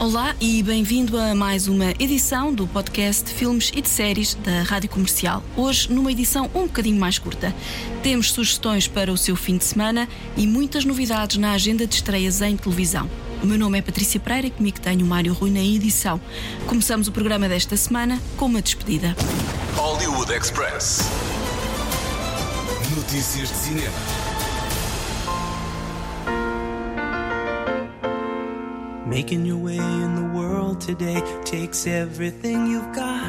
Olá e bem-vindo a mais uma edição do podcast Filmes e de Séries da Rádio Comercial. Hoje, numa edição um bocadinho mais curta. Temos sugestões para o seu fim de semana e muitas novidades na agenda de estreias em televisão. O meu nome é Patrícia Pereira e comigo tenho o Mário Rui na edição. Começamos o programa desta semana com uma despedida. Hollywood Express. Notícias de cinema.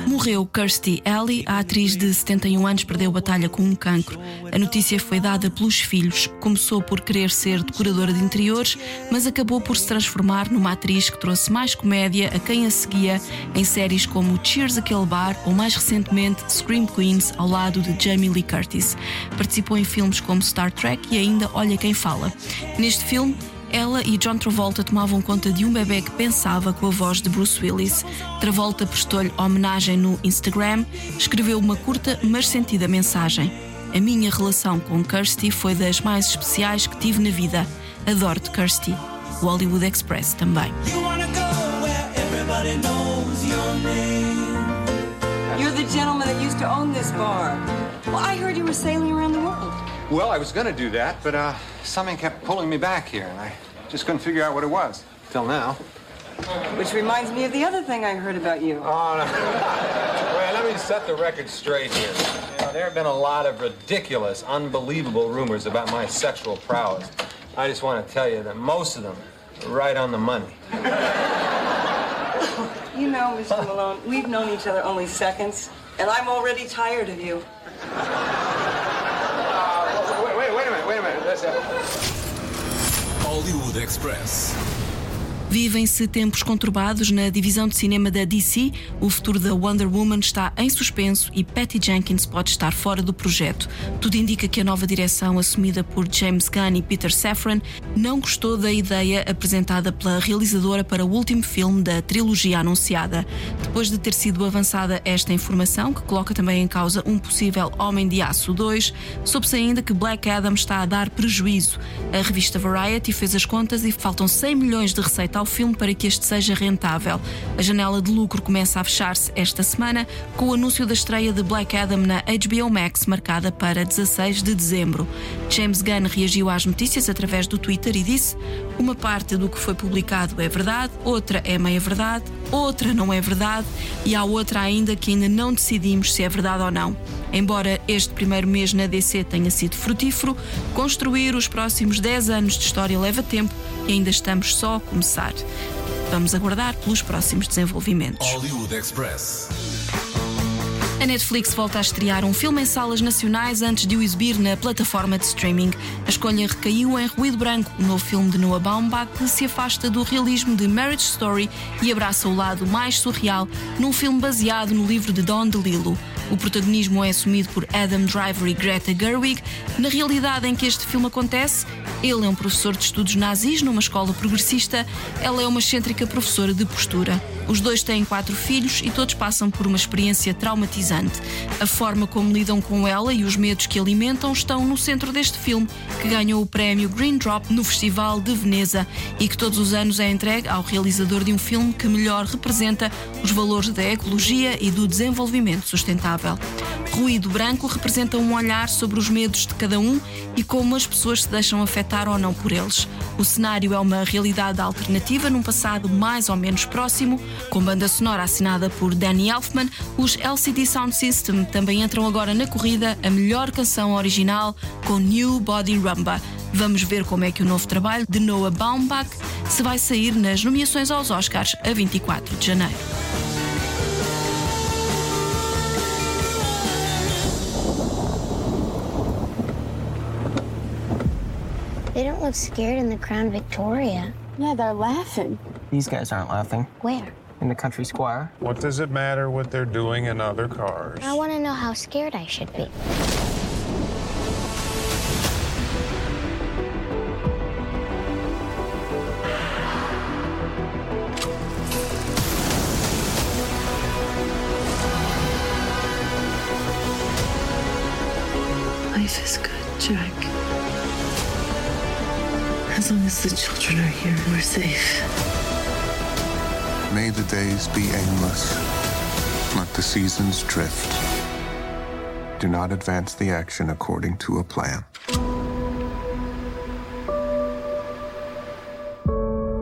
Morreu Kirstie Alley, a atriz de 71 anos perdeu batalha com um cancro. A notícia foi dada pelos filhos. Começou por querer ser decoradora de interiores, mas acabou por se transformar numa atriz que trouxe mais comédia a quem a seguia em séries como Cheers Aquele Bar ou mais recentemente Scream Queens ao lado de Jamie Lee Curtis. Participou em filmes como Star Trek e ainda Olha Quem Fala. Neste filme, ela e John Travolta tomavam conta de um bebê que pensava com a voz de Bruce Willis. Travolta prestou-lhe homenagem no Instagram, escreveu uma curta, mas sentida mensagem. A minha relação com Kirsty foi das mais especiais que tive na vida. Adoro-te, Kirsty. O Hollywood Express também. You wanna go where everybody knows your name. You're the gentleman that used to own this bar. Well, I heard you were sailing around the world. Well, I was going to do that, but uh, something kept pulling me back here, and I just couldn't figure out what it was. Till now. Which reminds me of the other thing I heard about you. Oh, no. Wait, let me set the record straight here. You know, there have been a lot of ridiculous, unbelievable rumors about my sexual prowess. I just want to tell you that most of them are right on the money. You know, Mr. Malone, we've known each other only seconds, and I'm already tired of you. Hollywood Express. Vivem-se tempos conturbados na divisão de cinema da DC. O futuro da Wonder Woman está em suspenso e Patty Jenkins pode estar fora do projeto. Tudo indica que a nova direção, assumida por James Gunn e Peter Safran, não gostou da ideia apresentada pela realizadora para o último filme da trilogia anunciada. Depois de ter sido avançada esta informação, que coloca também em causa um possível Homem de Aço 2, soube-se ainda que Black Adam está a dar prejuízo. A revista Variety fez as contas e faltam 100 milhões de receita ao filme para que este seja rentável. A janela de lucro começa a fechar-se esta semana com o anúncio da estreia de Black Adam na HBO Max, marcada para 16 de dezembro. James Gunn reagiu às notícias através do Twitter e disse: Uma parte do que foi publicado é verdade, outra é meia verdade, outra não é verdade e há outra ainda que ainda não decidimos se é verdade ou não. Embora este primeiro mês na DC tenha sido frutífero, construir os próximos 10 anos de história leva tempo ainda estamos só a começar. Vamos aguardar pelos próximos desenvolvimentos. Hollywood Express. A Netflix volta a estrear um filme em salas nacionais antes de o exibir na plataforma de streaming. A escolha recaiu em Ruído Branco, o novo filme de Noah Baumbach que se afasta do realismo de Marriage Story e abraça o lado mais surreal num filme baseado no livro de Don DeLillo. O protagonismo é assumido por Adam Driver e Greta Gerwig. Na realidade em que este filme acontece, ele é um professor de estudos nazis numa escola progressista, ela é uma excêntrica professora de postura. Os dois têm quatro filhos e todos passam por uma experiência traumatizante. A forma como lidam com ela e os medos que alimentam estão no centro deste filme, que ganhou o prémio Green Drop no Festival de Veneza e que todos os anos é entregue ao realizador de um filme que melhor representa os valores da ecologia e do desenvolvimento sustentável. Ruído Branco representa um olhar sobre os medos de cada um e como as pessoas se deixam afetar ou não por eles. O cenário é uma realidade alternativa num passado mais ou menos próximo, com banda sonora assinada por Danny Elfman. Os LCD Sound System também entram agora na corrida a melhor canção original com New Body Rumba. Vamos ver como é que o novo trabalho de Noah Baumbach se vai sair nas nomeações aos Oscars a 24 de janeiro. They don't look scared in the Crown Victoria. Yeah, they're laughing. These guys aren't laughing. Where? in the country squire. What does it matter what they're doing in other cars? I want to know how scared I should be. Life is good, Jack. As long as the children are here, we're safe. May the days be aimless. Let the seasons drift. Do not advance the action according to a plan.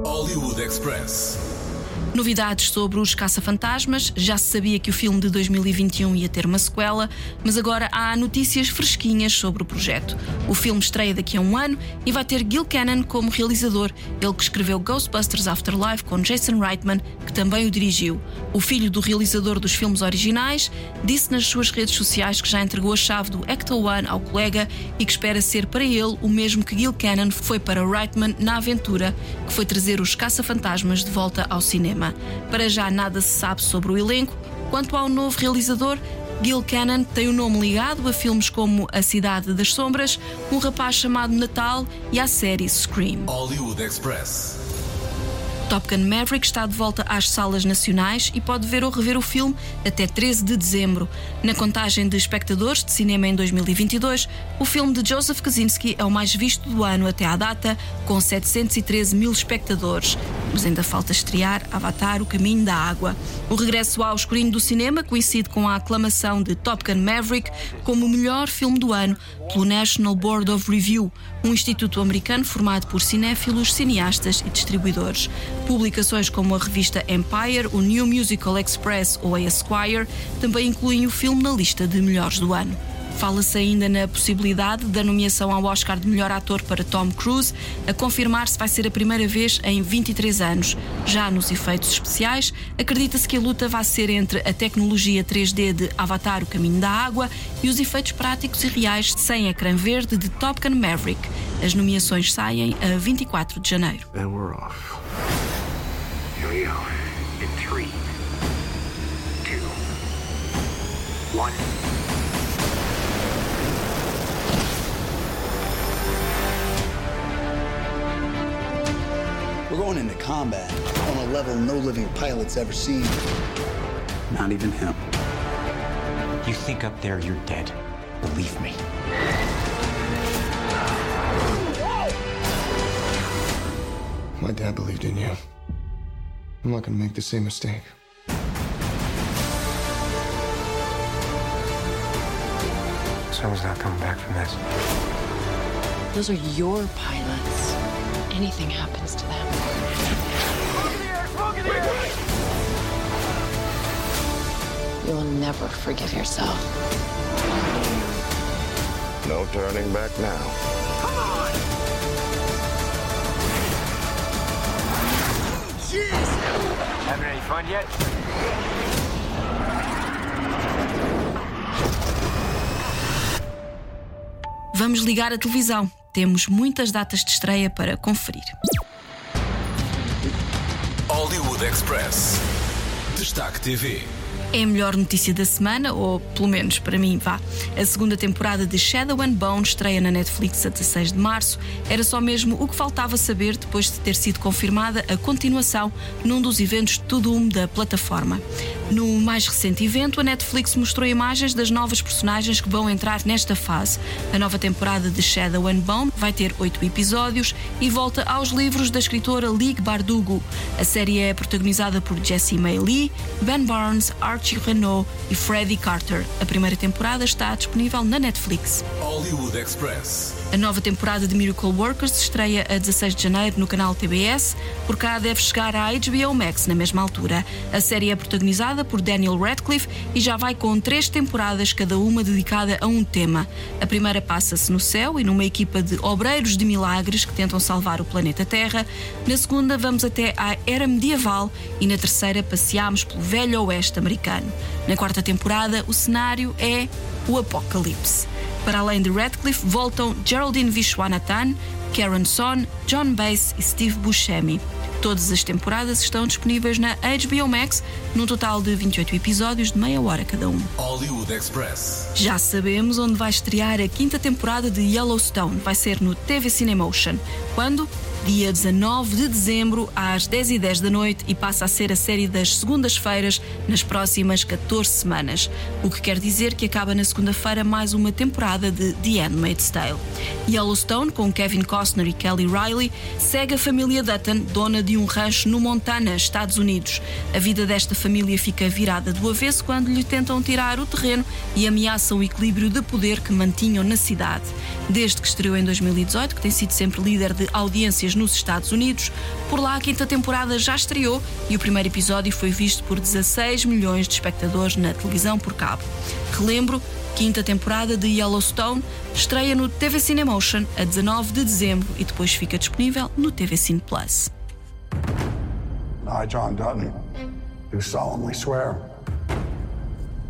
Hollywood Express. Novidades sobre os Caça-Fantasmas. Já se sabia que o filme de 2021 ia ter uma sequela, mas agora há notícias fresquinhas sobre o projeto. O filme estreia daqui a um ano e vai ter Gil Cannon como realizador, ele que escreveu Ghostbusters Afterlife com Jason Reitman, que também o dirigiu. O filho do realizador dos filmes originais disse nas suas redes sociais que já entregou a chave do Ecto One ao colega e que espera ser para ele o mesmo que Gil Cannon foi para Reitman na aventura, que foi trazer os Caça-Fantasmas de volta ao cinema. Para já nada se sabe sobre o elenco. Quanto ao novo realizador, Gil Cannon tem o nome ligado a filmes como A Cidade das Sombras, Um Rapaz Chamado Natal e à série Scream. Hollywood Express. Top Gun Maverick está de volta às salas nacionais e pode ver ou rever o filme até 13 de dezembro. Na contagem de espectadores de cinema em 2022, o filme de Joseph Kaczynski é o mais visto do ano até à data, com 713 mil espectadores. Mas ainda falta estrear Avatar: O Caminho da Água. O regresso ao escurinho do cinema coincide com a aclamação de Top Gun Maverick como o melhor filme do ano pelo National Board of Review, um instituto americano formado por cinéfilos, cineastas e distribuidores. Publicações como a revista Empire, o New Musical Express ou a Esquire também incluem o filme na lista de melhores do ano. Fala-se ainda na possibilidade da nomeação ao Oscar de melhor ator para Tom Cruise, a confirmar se vai ser a primeira vez em 23 anos. Já nos efeitos especiais, acredita-se que a luta vai ser entre a tecnologia 3D de Avatar: O Caminho da Água e os efeitos práticos e reais sem ecrã verde de Top Gun Maverick. As nomeações saem a 24 de janeiro. And we're off. Here we go. In three, two, one. Going into combat on a level no living pilot's ever seen. Not even him. You think up there you're dead. Believe me. My dad believed in you. I'm not gonna make the same mistake. Someone's not coming back from this. Those are your pilots. Anything happens to them. You'll never forgive yourself. No turning back now. Having any fun yet? Vamos ligar a televisão. Temos muitas datas de estreia para conferir. Hollywood Express. Destaque TV. É a melhor notícia da semana, ou pelo menos para mim, vá. A segunda temporada de Shadow and Bone estreia na Netflix a 16 de março. Era só mesmo o que faltava saber depois de ter sido confirmada a continuação num dos eventos to Doom da plataforma. No mais recente evento, a Netflix mostrou imagens das novas personagens que vão entrar nesta fase. A nova temporada de Shadow and Bone vai ter oito episódios e volta aos livros da escritora Ligue Bardugo. A série é protagonizada por Jessie May Lee, Ben Barnes, Archie Renault e Freddie Carter. A primeira temporada está disponível na Netflix. Hollywood Express. A nova temporada de Miracle Workers estreia a 16 de janeiro no canal TBS. Por cá deve chegar à HBO Max na mesma altura. A série é protagonizada por Daniel Radcliffe e já vai com três temporadas, cada uma dedicada a um tema. A primeira passa-se no céu e numa equipa de obreiros de milagres que tentam salvar o planeta Terra. Na segunda, vamos até à era medieval e na terceira, passeamos pelo velho oeste americano. Na quarta temporada, o cenário é o apocalipse. Para além de Radcliffe, voltam Geraldine Vishwanathan, Karen Son, John Bass e Steve Buscemi. Todas as temporadas estão disponíveis na HBO Max, num total de 28 episódios de meia hora cada um. Hollywood Express. Já sabemos onde vai estrear a quinta temporada de Yellowstone. Vai ser no TV Cinemotion. Quando? Dia 19 de dezembro, às 10h10 da noite, e passa a ser a série das segundas-feiras nas próximas 14 semanas. O que quer dizer que acaba na segunda-feira mais uma temporada de The Handmaid's Tale. Yellowstone, com Kevin Costner e Kelly Riley, segue a família Dutton, dona de um rancho no Montana, Estados Unidos. A vida desta família fica virada do avesso quando lhe tentam tirar o terreno e ameaçam o equilíbrio de poder que mantinham na cidade. Desde que estreou em 2018, que tem sido sempre líder de audiências nos Estados Unidos, por lá a quinta temporada já estreou e o primeiro episódio foi visto por 16 milhões de espectadores na televisão por cabo. Relembro, quinta temporada de Yellowstone estreia no TV Cinemotion a 19 de dezembro e depois fica disponível no TV Cine Plus. I, John Dutton, do solemnly swear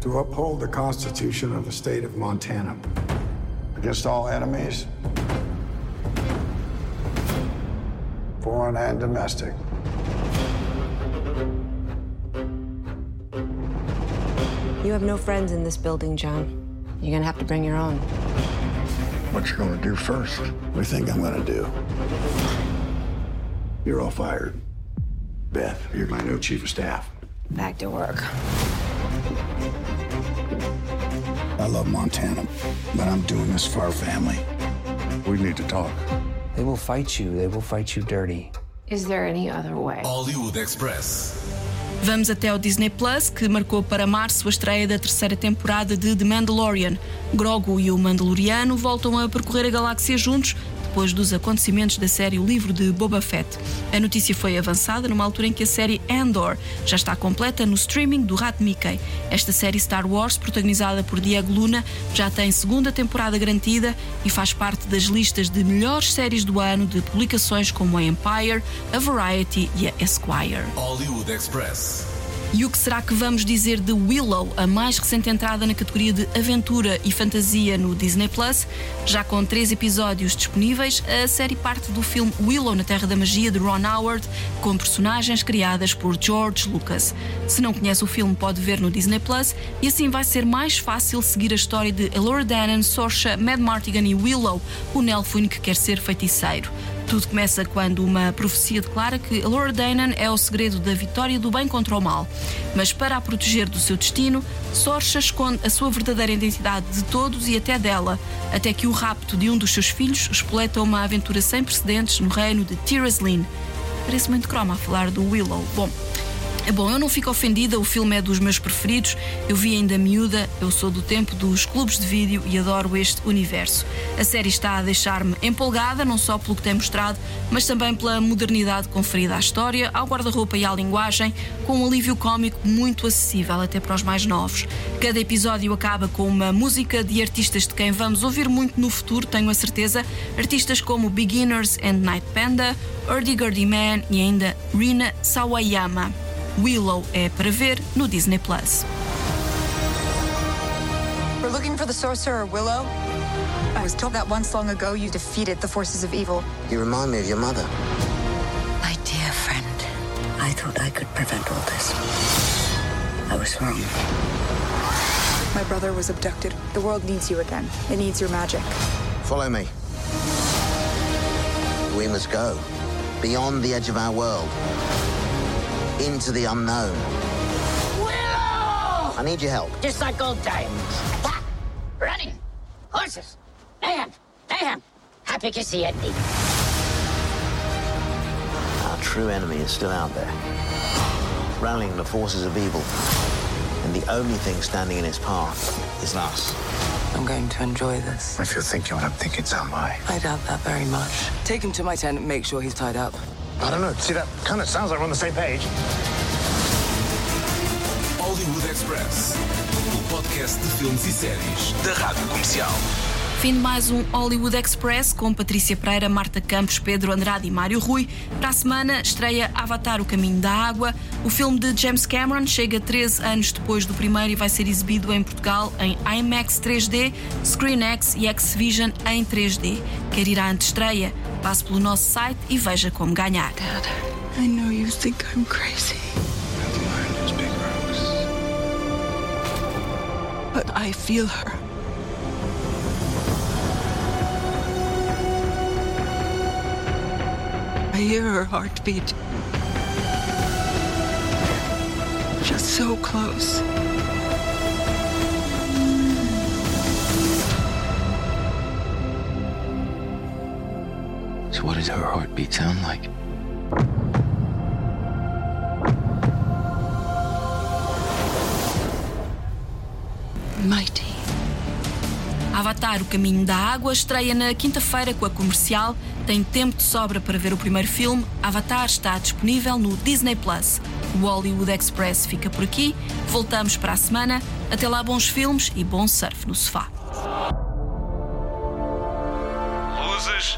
to uphold the Constitution of the state of Montana against all enemies, foreign and domestic. You have no friends in this building, John. You're gonna have to bring your own. What you gonna do first? What do you think I'm gonna do? You're all fired. Beth, you're my new chief of staff. Back to work. I love Montana, but I'm doing this for our family. We need to talk. They will fight you. They will fight you dirty. Is there any other way? Hollywood Express. Vamos até ao Disney Plus, que marcou para março a estreia da terceira temporada de The Mandalorian. Grogu e o Mandaloriano voltam a percorrer a galáxia juntos depois dos acontecimentos da série O Livro de Boba Fett. A notícia foi avançada numa altura em que a série Andor já está completa no streaming do Rat Mickey. Esta série Star Wars, protagonizada por Diego Luna, já tem segunda temporada garantida e faz parte das listas de melhores séries do ano de publicações como a Empire, a Variety e a Esquire. Hollywood Express. E o que será que vamos dizer de Willow, a mais recente entrada na categoria de aventura e fantasia no Disney Plus? Já com três episódios disponíveis, a série parte do filme Willow na Terra da Magia de Ron Howard, com personagens criadas por George Lucas. Se não conhece o filme, pode ver no Disney Plus e assim vai ser mais fácil seguir a história de Elora Danan, Sorsha, Mad Martigan e Willow, o Nelfwyn que quer ser feiticeiro. Tudo começa quando uma profecia declara que Laura Danan é o segredo da vitória do bem contra o mal. Mas para a proteger do seu destino, Sorsha esconde a sua verdadeira identidade de todos e até dela, até que o rapto de um dos seus filhos espoleta uma aventura sem precedentes no reino de Tiraslin. Parece muito croma a falar do Willow. Bom, é bom, eu não fico ofendida, o filme é dos meus preferidos. Eu vi ainda miúda, eu sou do tempo dos clubes de vídeo e adoro este universo. A série está a deixar-me empolgada, não só pelo que tem mostrado, mas também pela modernidade conferida à história, ao guarda-roupa e à linguagem, com um alívio cómico muito acessível até para os mais novos. Cada episódio acaba com uma música de artistas de quem vamos ouvir muito no futuro, tenho a certeza. Artistas como Beginners and Night Panda, Urdy Gurdy Man e ainda Rina Sawayama. Willow é para ver no Disney Plus. We're looking for the sorcerer Willow. I was told that once long ago you defeated the forces of evil. You remind me of your mother. My dear friend, I thought I could prevent all this. I was wrong. My brother was abducted. The world needs you again. It needs your magic. Follow me. We must go beyond the edge of our world into the unknown. Willow! I need your help. Just like old times. Attack! Running! Horses! Mayhem! Mayhem! Happy to see it. Our true enemy is still out there, rallying the forces of evil. And the only thing standing in its path is us. I'm going to enjoy this. If you're thinking what I'm thinking, so am I. I doubt that very much. Take him to my tent and make sure he's tied up. I don't know. See, that kind of sounds like we're on the same page. Hollywood Express. O podcast de filmes e séries da Rádio Comercial. Fim de mais um Hollywood Express com Patrícia Pereira, Marta Campos, Pedro Andrade e Mário Rui. Para a semana estreia Avatar O Caminho da Água. O filme de James Cameron chega 13 anos depois do primeiro e vai ser exibido em Portugal em IMAX 3D, ScreenX e Xvision em 3D. Quer ir à antestreia? Passe pelo nosso site e veja como ganhar. Dad, I know you think I'm crazy. But I feel her. hear her heartbeat. Just so close. So, what does her heartbeat sound like? Mighty. Avatar, o caminho da água, estreia na quinta-feira com a comercial. Tem tempo de sobra para ver o primeiro filme. Avatar está disponível no Disney Plus. O Hollywood Express fica por aqui. Voltamos para a semana. Até lá, bons filmes e bom surf no sofá. Luzes.